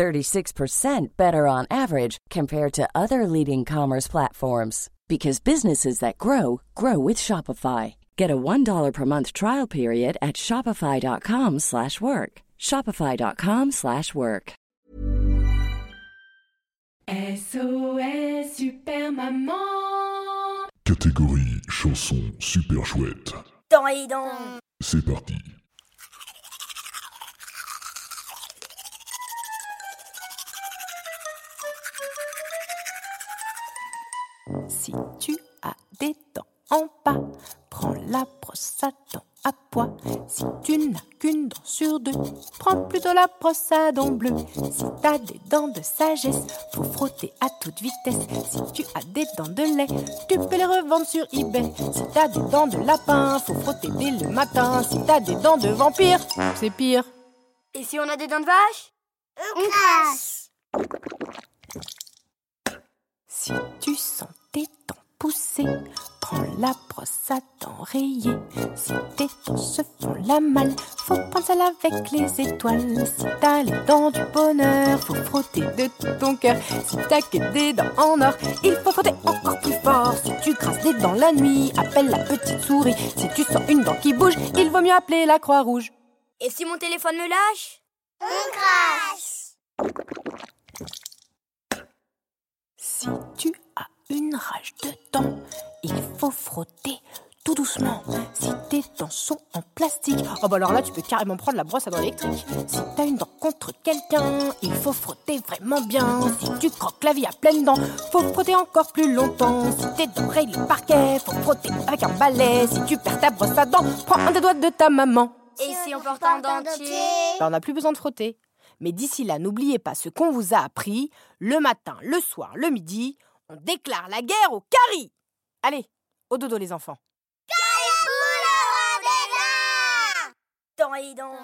36% better on average compared to other leading commerce platforms because businesses that grow grow with Shopify. Get a $1 per month trial period at shopify.com/work. shopify.com/work. SOS Super Maman Catégorie chanson super chouette. Dans et dans. C'est parti. Si tu as des dents en bas, prends la brosse à dents à poids. Si tu n'as qu'une dent sur deux, prends plutôt la brosse à dents bleue. Si t'as des dents de sagesse, faut frotter à toute vitesse. Si tu as des dents de lait, tu peux les revendre sur eBay. Si t'as des dents de lapin, faut frotter dès le matin. Si t'as des dents de vampire, c'est pire. Et si on a des dents de vache? On crasse. Si tu sens pousser, prends la brosse à dents rayée. Si tes dents se font la malle, faut prendre celle avec les étoiles. Si t'as les dents du bonheur, faut frotter de tout ton cœur. Si t'as que des dents en or, il faut frotter encore plus fort. Si tu crasses des dents la nuit, appelle la petite souris. Si tu sens une dent qui bouge, il vaut mieux appeler la Croix-Rouge. Et si mon téléphone me lâche? On crasse. Faut frotter tout doucement. Si tes dents sont en plastique, oh bah alors là tu peux carrément prendre la brosse à dents électrique. Si t'as une dent contre quelqu'un, il faut frotter vraiment bien. Si tu croques la vie à pleines dents, faut frotter encore plus longtemps. Si tes dents rayent le parquet, faut frotter avec un balai. Si tu perds ta brosse à dents, prends un des doigts de ta maman. Et si on porte un dentier Bah, on n'a plus besoin de frotter. Mais d'ici là, n'oubliez pas ce qu'on vous a appris. Le matin, le soir, le midi, on déclare la guerre au caries. Allez, au dodo les enfants. Dans et dans